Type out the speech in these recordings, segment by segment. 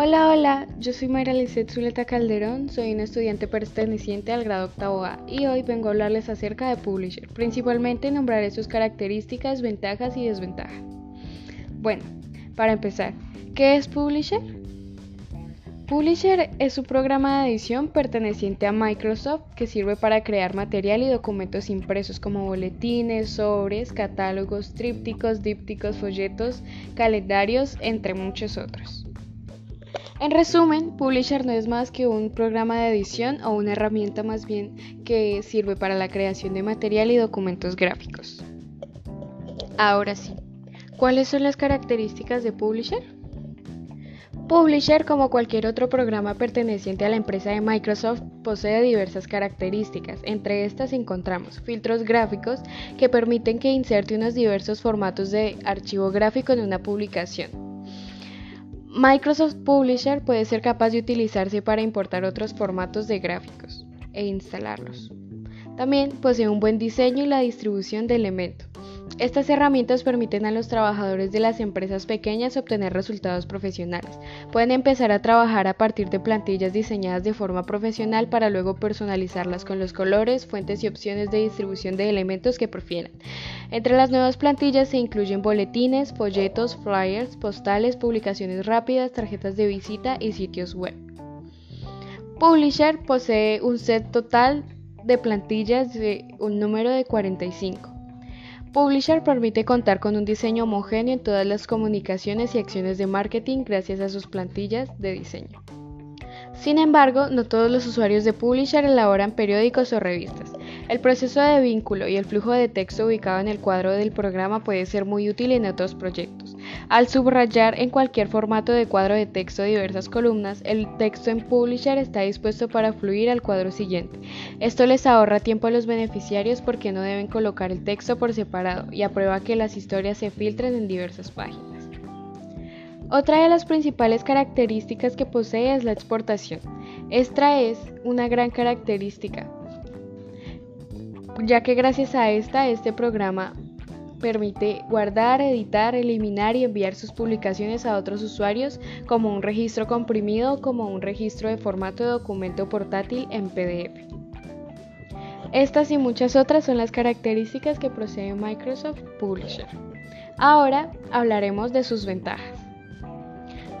Hola, hola, yo soy Mayra Lizeth Zuleta Calderón, soy una estudiante perteneciente al grado octavo A y hoy vengo a hablarles acerca de Publisher. Principalmente nombraré sus características, ventajas y desventajas. Bueno, para empezar, ¿qué es Publisher? Publisher es un programa de edición perteneciente a Microsoft que sirve para crear material y documentos impresos como boletines, sobres, catálogos, trípticos, dípticos, folletos, calendarios, entre muchos otros. En resumen, Publisher no es más que un programa de edición o una herramienta más bien que sirve para la creación de material y documentos gráficos. Ahora sí, ¿cuáles son las características de Publisher? Publisher, como cualquier otro programa perteneciente a la empresa de Microsoft, posee diversas características. Entre estas encontramos filtros gráficos que permiten que inserte unos diversos formatos de archivo gráfico en una publicación Microsoft Publisher puede ser capaz de utilizarse para importar otros formatos de gráficos e instalarlos. También posee un buen diseño y la distribución de elementos. Estas herramientas permiten a los trabajadores de las empresas pequeñas obtener resultados profesionales. Pueden empezar a trabajar a partir de plantillas diseñadas de forma profesional para luego personalizarlas con los colores, fuentes y opciones de distribución de elementos que prefieran. Entre las nuevas plantillas se incluyen boletines, folletos, flyers, postales, publicaciones rápidas, tarjetas de visita y sitios web. Publisher posee un set total de plantillas de un número de 45. Publisher permite contar con un diseño homogéneo en todas las comunicaciones y acciones de marketing gracias a sus plantillas de diseño. Sin embargo, no todos los usuarios de Publisher elaboran periódicos o revistas. El proceso de vínculo y el flujo de texto ubicado en el cuadro del programa puede ser muy útil en otros proyectos. Al subrayar en cualquier formato de cuadro de texto diversas columnas, el texto en Publisher está dispuesto para fluir al cuadro siguiente. Esto les ahorra tiempo a los beneficiarios porque no deben colocar el texto por separado y aprueba que las historias se filtren en diversas páginas. Otra de las principales características que posee es la exportación. Esta es una gran característica ya que gracias a esta, este programa permite guardar, editar, eliminar y enviar sus publicaciones a otros usuarios como un registro comprimido o como un registro de formato de documento portátil en PDF. Estas y muchas otras son las características que posee Microsoft Publisher. Ahora hablaremos de sus ventajas.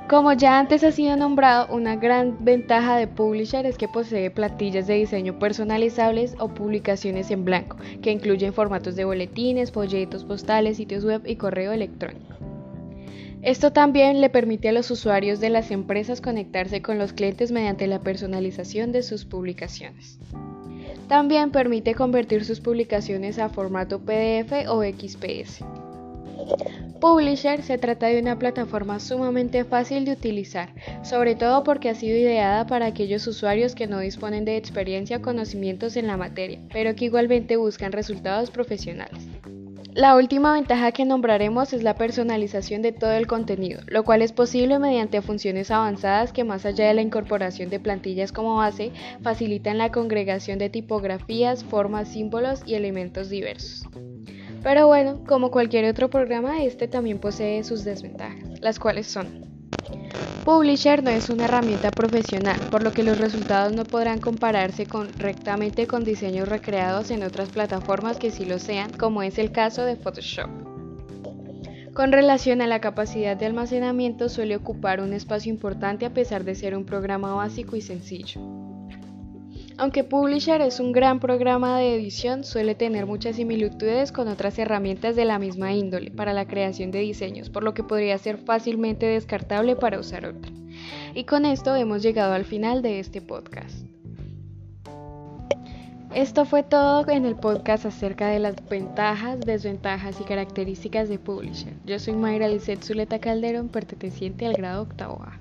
Como ya antes ha sido nombrado, una gran ventaja de Publisher es que posee plantillas de diseño personalizables o publicaciones en blanco, que incluyen formatos de boletines, folletos, postales, sitios web y correo electrónico. Esto también le permite a los usuarios de las empresas conectarse con los clientes mediante la personalización de sus publicaciones. También permite convertir sus publicaciones a formato PDF o XPS. Publisher se trata de una plataforma sumamente fácil de utilizar, sobre todo porque ha sido ideada para aquellos usuarios que no disponen de experiencia o conocimientos en la materia, pero que igualmente buscan resultados profesionales. La última ventaja que nombraremos es la personalización de todo el contenido, lo cual es posible mediante funciones avanzadas que más allá de la incorporación de plantillas como base, facilitan la congregación de tipografías, formas, símbolos y elementos diversos. Pero bueno, como cualquier otro programa, este también posee sus desventajas, las cuales son Publisher no es una herramienta profesional, por lo que los resultados no podrán compararse correctamente con diseños recreados en otras plataformas que sí lo sean, como es el caso de Photoshop. Con relación a la capacidad de almacenamiento suele ocupar un espacio importante a pesar de ser un programa básico y sencillo. Aunque Publisher es un gran programa de edición, suele tener muchas similitudes con otras herramientas de la misma índole para la creación de diseños, por lo que podría ser fácilmente descartable para usar otra. Y con esto hemos llegado al final de este podcast. Esto fue todo en el podcast acerca de las ventajas, desventajas y características de Publisher. Yo soy Mayra Lizeth Zuleta Calderón, perteneciente al grado octavo A.